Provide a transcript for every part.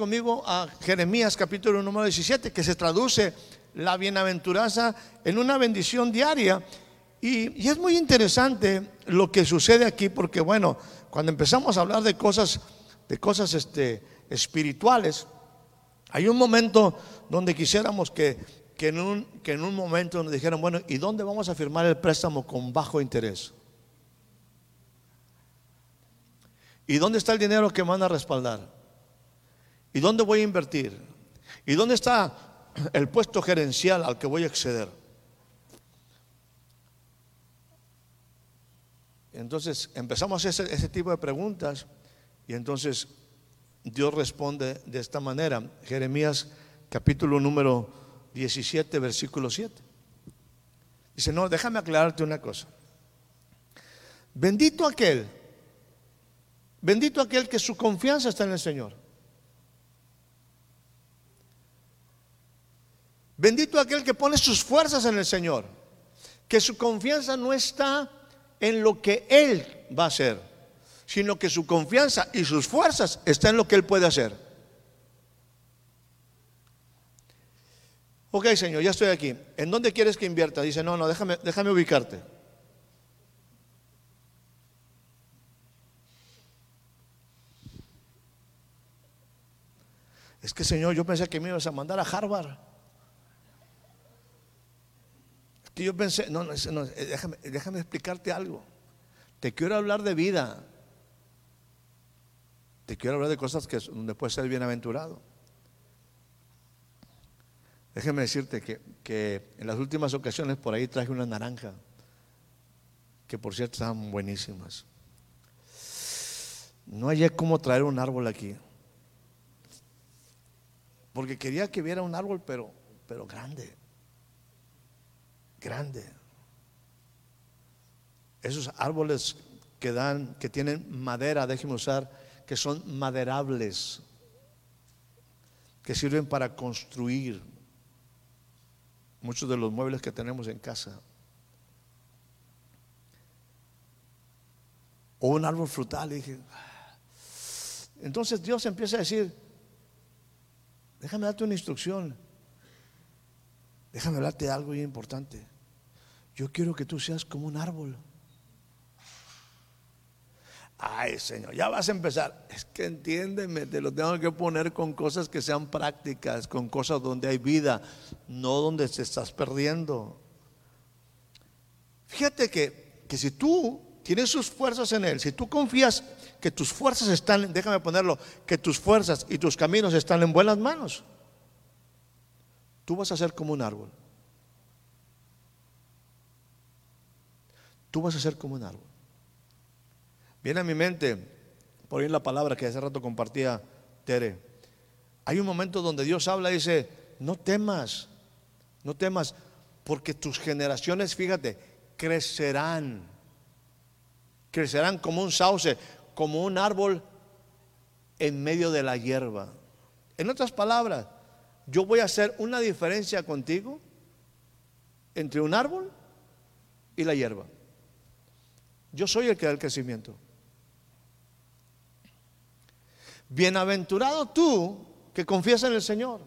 Conmigo a Jeremías capítulo número 17, que se traduce la bienaventuranza en una bendición diaria. Y, es muy interesante lo que sucede aquí, porque bueno, cuando empezamos a hablar de cosas, de cosas este, espirituales, hay un momento donde quisiéramos que, que, en un, que en un momento nos dijeran, bueno, ¿y dónde vamos a firmar el préstamo con bajo interés? ¿Y dónde está el dinero que van a respaldar? ¿Y dónde voy a invertir? ¿Y dónde está el puesto gerencial al que voy a acceder? Entonces empezamos hacer ese tipo de preguntas y entonces Dios responde de esta manera. Jeremías capítulo número 17, versículo 7. Dice, no, déjame aclararte una cosa. Bendito aquel, bendito aquel que su confianza está en el Señor. Bendito aquel que pone sus fuerzas en el Señor, que su confianza no está en lo que Él va a hacer, sino que su confianza y sus fuerzas están en lo que Él puede hacer. Ok, Señor, ya estoy aquí. ¿En dónde quieres que invierta? Dice, no, no, déjame, déjame ubicarte. Es que, Señor, yo pensé que me ibas a mandar a Harvard que yo pensé, no, no, no déjame, déjame explicarte algo. Te quiero hablar de vida. Te quiero hablar de cosas que donde puedes ser bienaventurado. Déjeme decirte que, que, en las últimas ocasiones por ahí traje una naranja, que por cierto estaban buenísimas. No hallé cómo traer un árbol aquí, porque quería que viera un árbol, pero, pero grande grande. Esos árboles que dan, que tienen madera, déjeme usar, que son maderables, que sirven para construir muchos de los muebles que tenemos en casa. O un árbol frutal. dije, entonces Dios empieza a decir, déjame darte una instrucción, déjame de algo importante. Yo quiero que tú seas como un árbol. Ay, Señor, ya vas a empezar. Es que entiéndeme, te lo tengo que poner con cosas que sean prácticas, con cosas donde hay vida, no donde te estás perdiendo. Fíjate que, que si tú tienes sus fuerzas en Él, si tú confías que tus fuerzas están, déjame ponerlo, que tus fuerzas y tus caminos están en buenas manos, tú vas a ser como un árbol. Tú vas a ser como un árbol. Viene a mi mente, por ahí la palabra que hace rato compartía Tere. Hay un momento donde Dios habla y dice, no temas, no temas, porque tus generaciones, fíjate, crecerán. Crecerán como un sauce, como un árbol en medio de la hierba. En otras palabras, yo voy a hacer una diferencia contigo entre un árbol y la hierba. Yo soy el que da el crecimiento. Bienaventurado tú que confías en el Señor.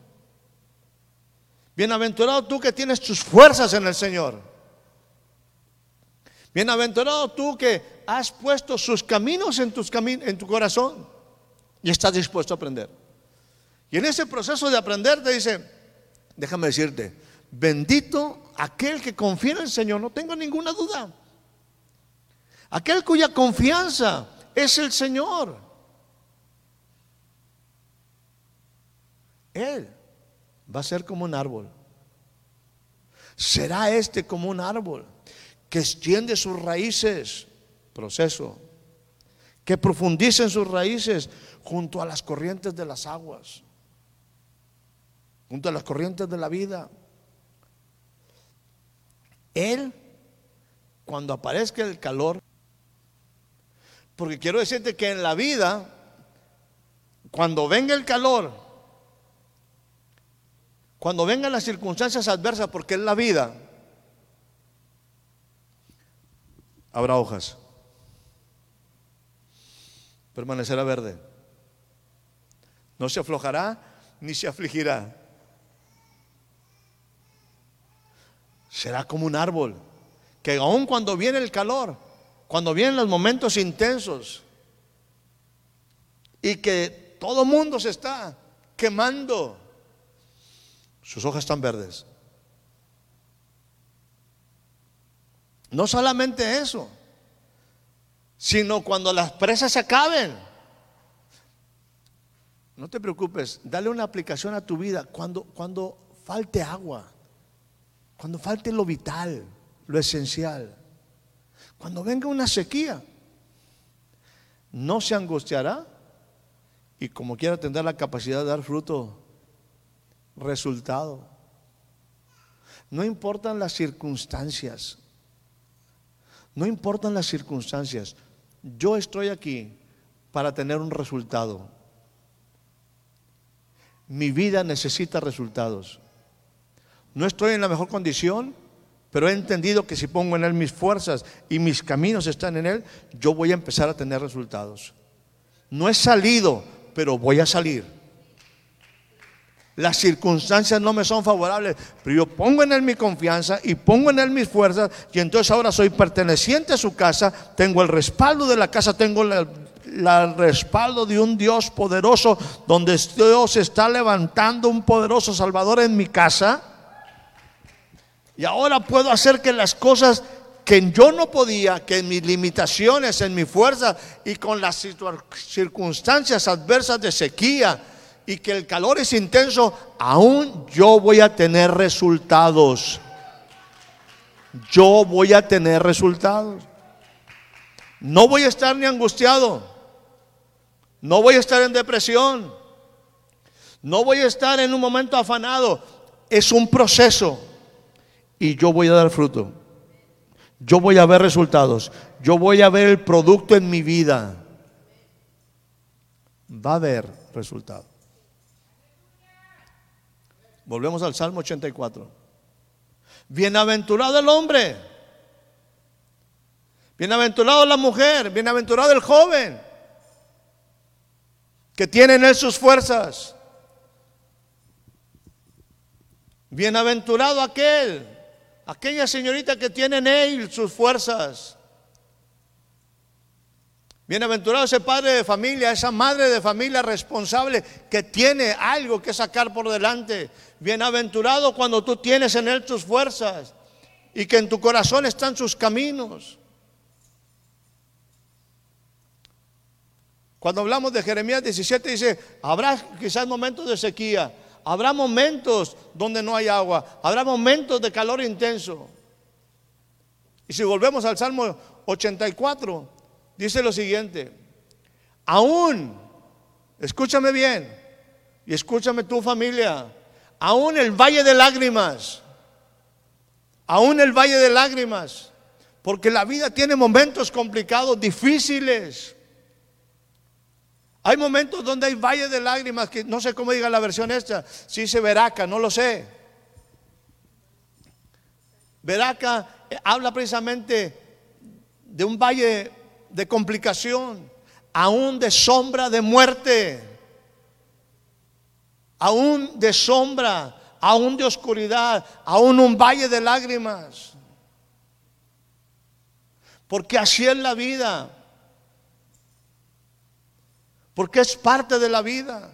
Bienaventurado tú que tienes tus fuerzas en el Señor. Bienaventurado tú que has puesto sus caminos en, tus en tu corazón y estás dispuesto a aprender. Y en ese proceso de aprender te dice, déjame decirte, bendito aquel que confía en el Señor, no tengo ninguna duda. Aquel cuya confianza es el Señor. Él va a ser como un árbol. Será este como un árbol que extiende sus raíces, proceso, que profundice en sus raíces junto a las corrientes de las aguas, junto a las corrientes de la vida. Él, cuando aparezca el calor, porque quiero decirte que en la vida, cuando venga el calor, cuando vengan las circunstancias adversas, porque es la vida, habrá hojas. Permanecerá verde. No se aflojará ni se afligirá. Será como un árbol que aun cuando viene el calor, cuando vienen los momentos intensos y que todo mundo se está quemando, sus hojas están verdes. No solamente eso, sino cuando las presas se acaben. No te preocupes, dale una aplicación a tu vida cuando, cuando falte agua, cuando falte lo vital, lo esencial. Cuando venga una sequía, no se angustiará y como quiera tendrá la capacidad de dar fruto, resultado. No importan las circunstancias, no importan las circunstancias. Yo estoy aquí para tener un resultado. Mi vida necesita resultados. No estoy en la mejor condición, pero he entendido que si pongo en Él mis fuerzas y mis caminos están en Él, yo voy a empezar a tener resultados. No he salido, pero voy a salir. Las circunstancias no me son favorables, pero yo pongo en Él mi confianza y pongo en Él mis fuerzas y entonces ahora soy perteneciente a su casa, tengo el respaldo de la casa, tengo el respaldo de un Dios poderoso, donde Dios está levantando un poderoso Salvador en mi casa y ahora puedo hacer que las cosas que yo no podía, que en mis limitaciones, en mi fuerza y con las circunstancias adversas de sequía y que el calor es intenso, aún yo voy a tener resultados. Yo voy a tener resultados. No voy a estar ni angustiado. No voy a estar en depresión. No voy a estar en un momento afanado. Es un proceso y yo voy a dar fruto. Yo voy a ver resultados. Yo voy a ver el producto en mi vida. Va a haber resultado. Volvemos al Salmo 84. Bienaventurado el hombre. Bienaventurado la mujer. Bienaventurado el joven. Que tiene en él sus fuerzas. Bienaventurado aquel Aquella señorita que tiene en él sus fuerzas. Bienaventurado ese padre de familia, esa madre de familia responsable que tiene algo que sacar por delante. Bienaventurado cuando tú tienes en él tus fuerzas y que en tu corazón están sus caminos. Cuando hablamos de Jeremías 17 dice, habrá quizás momentos de sequía, Habrá momentos donde no hay agua, habrá momentos de calor intenso. Y si volvemos al Salmo 84, dice lo siguiente, aún, escúchame bien, y escúchame tu familia, aún el valle de lágrimas, aún el valle de lágrimas, porque la vida tiene momentos complicados, difíciles. Hay momentos donde hay valles de lágrimas, que no sé cómo diga la versión esta, si dice Veraca, no lo sé. Veraca eh, habla precisamente de un valle de complicación, aún de sombra de muerte, aún de sombra, aún de oscuridad, aún un valle de lágrimas. Porque así es la vida porque es parte de la vida.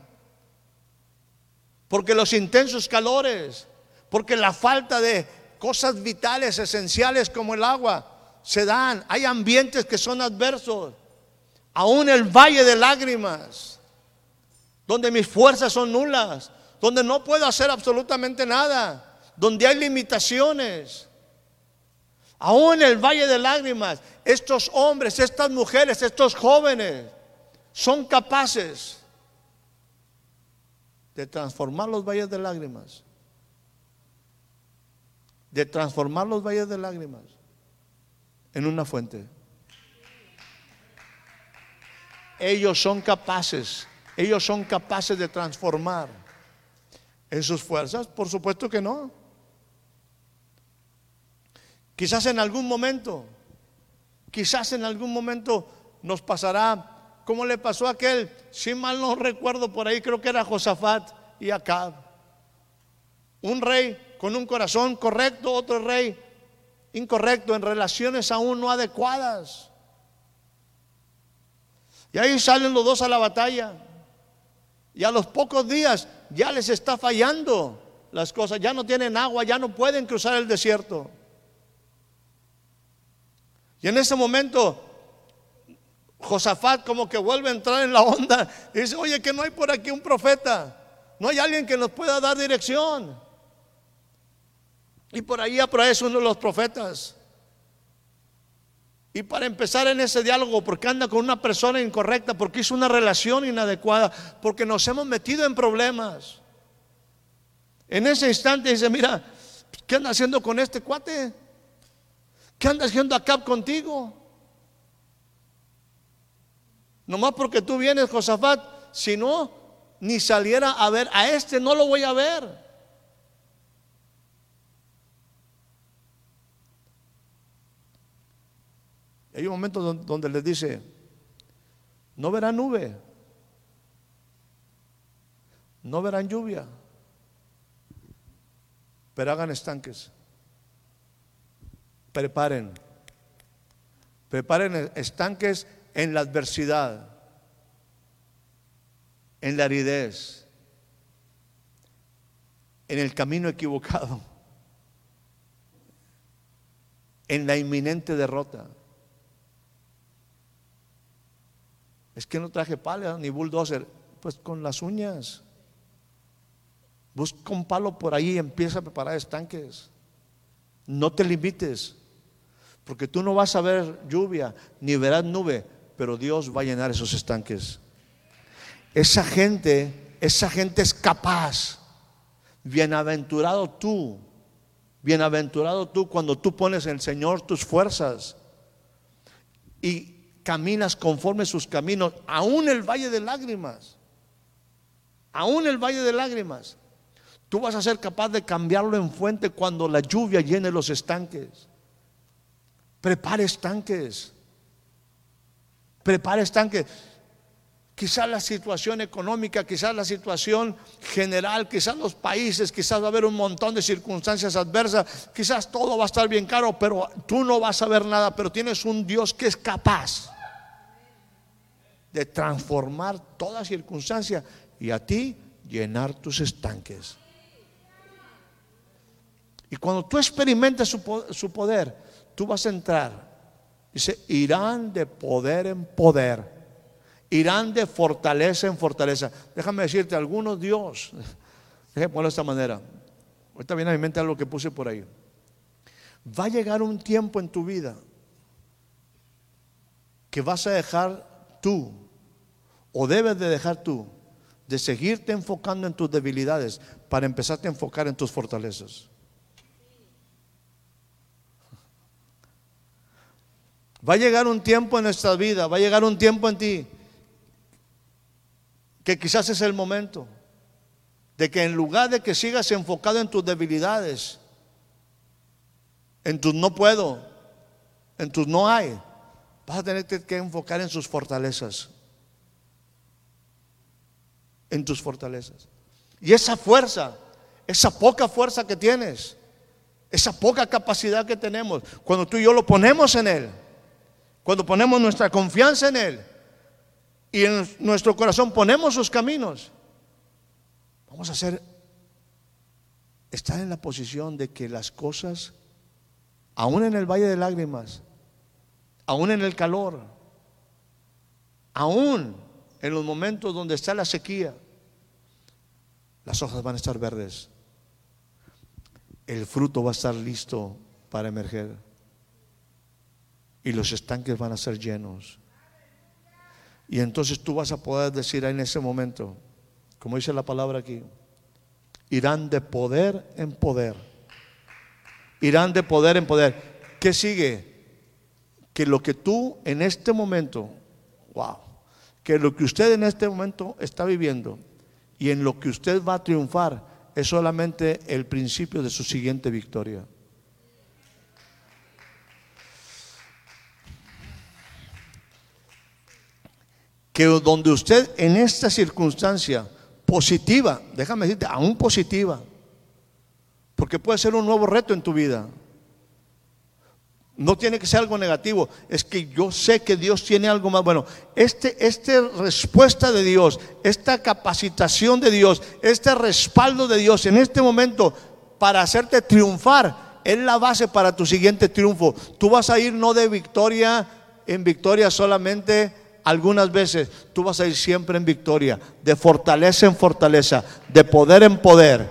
Porque los intensos calores, porque la falta de cosas vitales, esenciales como el agua, se dan. Hay ambientes que son adversos. Aún el valle de lágrimas, donde mis fuerzas son nulas, donde no puedo hacer absolutamente nada, donde hay limitaciones. Aún en el valle de lágrimas, estos hombres, estas mujeres, estos jóvenes son capaces de transformar los valles de lágrimas. De transformar los valles de lágrimas en una fuente. Ellos son capaces, ellos son capaces de transformar. ¿En sus fuerzas? Por supuesto que no. Quizás en algún momento, quizás en algún momento nos pasará como le pasó a aquel, si mal no recuerdo por ahí, creo que era Josafat y Acab. Un rey con un corazón correcto, otro rey incorrecto, en relaciones aún no adecuadas. Y ahí salen los dos a la batalla. Y a los pocos días ya les está fallando las cosas, ya no tienen agua, ya no pueden cruzar el desierto. Y en ese momento, Josafat como que vuelve a entrar en la onda y dice, oye, que no hay por aquí un profeta, no hay alguien que nos pueda dar dirección. Y por ahí aparece uno de los profetas. Y para empezar en ese diálogo, porque anda con una persona incorrecta, porque hizo una relación inadecuada, porque nos hemos metido en problemas. En ese instante dice, mira, ¿qué anda haciendo con este cuate? ¿Qué anda haciendo acá contigo? Nomás porque tú vienes, Josafat, si no, ni saliera a ver, a este no lo voy a ver. Hay un momento donde les dice, no verán nube, no verán lluvia, pero hagan estanques. Preparen, preparen estanques en la adversidad, en la aridez, en el camino equivocado, en la inminente derrota. Es que no traje pala ni bulldozer. Pues con las uñas. Busca un palo por ahí y empieza a preparar estanques. No te limites. Porque tú no vas a ver lluvia ni verás nube, pero Dios va a llenar esos estanques. Esa gente, esa gente es capaz. Bienaventurado tú. Bienaventurado tú cuando tú pones en el Señor tus fuerzas. Y caminas conforme sus caminos, aún el valle de lágrimas, aún el valle de lágrimas, tú vas a ser capaz de cambiarlo en fuente cuando la lluvia llene los estanques. Prepare estanques. Prepare estanques. Quizás la situación económica, quizás la situación general, quizás los países, quizás va a haber un montón de circunstancias adversas, quizás todo va a estar bien caro, pero tú no vas a ver nada, pero tienes un Dios que es capaz de transformar toda circunstancia y a ti llenar tus estanques. Y cuando tú experimentes su poder, tú vas a entrar. Dice, irán de poder en poder irán de fortaleza en fortaleza. Déjame decirte, algunos Dios, déjame ponerlo de esta manera. Ahorita viene a mi mente algo que puse por ahí. Va a llegar un tiempo en tu vida que vas a dejar tú, o debes de dejar tú, de seguirte enfocando en tus debilidades para empezarte a enfocar en tus fortalezas. Va a llegar un tiempo en nuestra vida, va a llegar un tiempo en ti que quizás es el momento de que en lugar de que sigas enfocado en tus debilidades, en tus no puedo, en tus no hay, vas a tener que enfocar en sus fortalezas. En tus fortalezas. Y esa fuerza, esa poca fuerza que tienes, esa poca capacidad que tenemos, cuando tú y yo lo ponemos en Él, cuando ponemos nuestra confianza en Él, y en nuestro corazón ponemos sus caminos, vamos a hacer, estar en la posición de que las cosas, aún en el valle de lágrimas, aún en el calor, aún en los momentos donde está la sequía, las hojas van a estar verdes. el fruto va a estar listo para emerger. Y los estanques van a ser llenos. Y entonces tú vas a poder decir en ese momento, como dice la palabra aquí, irán de poder en poder. Irán de poder en poder. ¿Qué sigue? Que lo que tú en este momento, wow, que lo que usted en este momento está viviendo y en lo que usted va a triunfar es solamente el principio de su siguiente victoria. Que donde usted en esta circunstancia positiva, déjame decirte, aún positiva, porque puede ser un nuevo reto en tu vida. No tiene que ser algo negativo, es que yo sé que Dios tiene algo más bueno. Este, esta respuesta de Dios, esta capacitación de Dios, este respaldo de Dios en este momento para hacerte triunfar, es la base para tu siguiente triunfo. Tú vas a ir no de victoria en victoria solamente algunas veces, tú vas a ir siempre en victoria, de fortaleza en fortaleza, de poder en poder.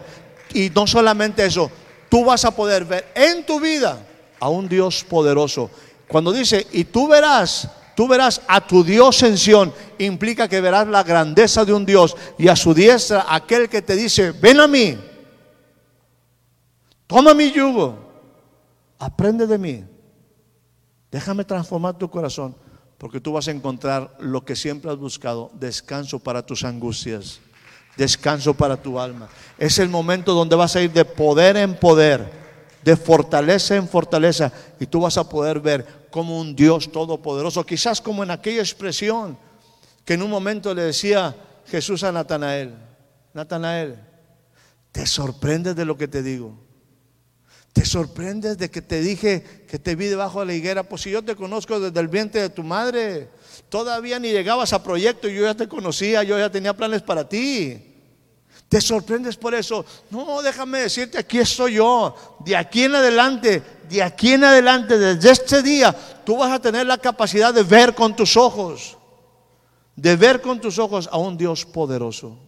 Y no solamente eso, tú vas a poder ver en tu vida a un Dios poderoso. Cuando dice, y tú verás, tú verás a tu Dios en Sión, implica que verás la grandeza de un Dios y a su diestra aquel que te dice, ven a mí, toma mi yugo, aprende de mí, déjame transformar tu corazón, porque tú vas a encontrar lo que siempre has buscado, descanso para tus angustias, descanso para tu alma. Es el momento donde vas a ir de poder en poder de fortaleza en fortaleza, y tú vas a poder ver como un Dios todopoderoso, quizás como en aquella expresión que en un momento le decía Jesús a Natanael, Natanael, ¿te sorprendes de lo que te digo? ¿Te sorprendes de que te dije que te vi debajo de la higuera? Pues si yo te conozco desde el vientre de tu madre, todavía ni llegabas a proyecto, yo ya te conocía, yo ya tenía planes para ti. ¿Te sorprendes por eso? No, déjame decirte, aquí estoy yo. De aquí en adelante, de aquí en adelante, desde este día, tú vas a tener la capacidad de ver con tus ojos, de ver con tus ojos a un Dios poderoso.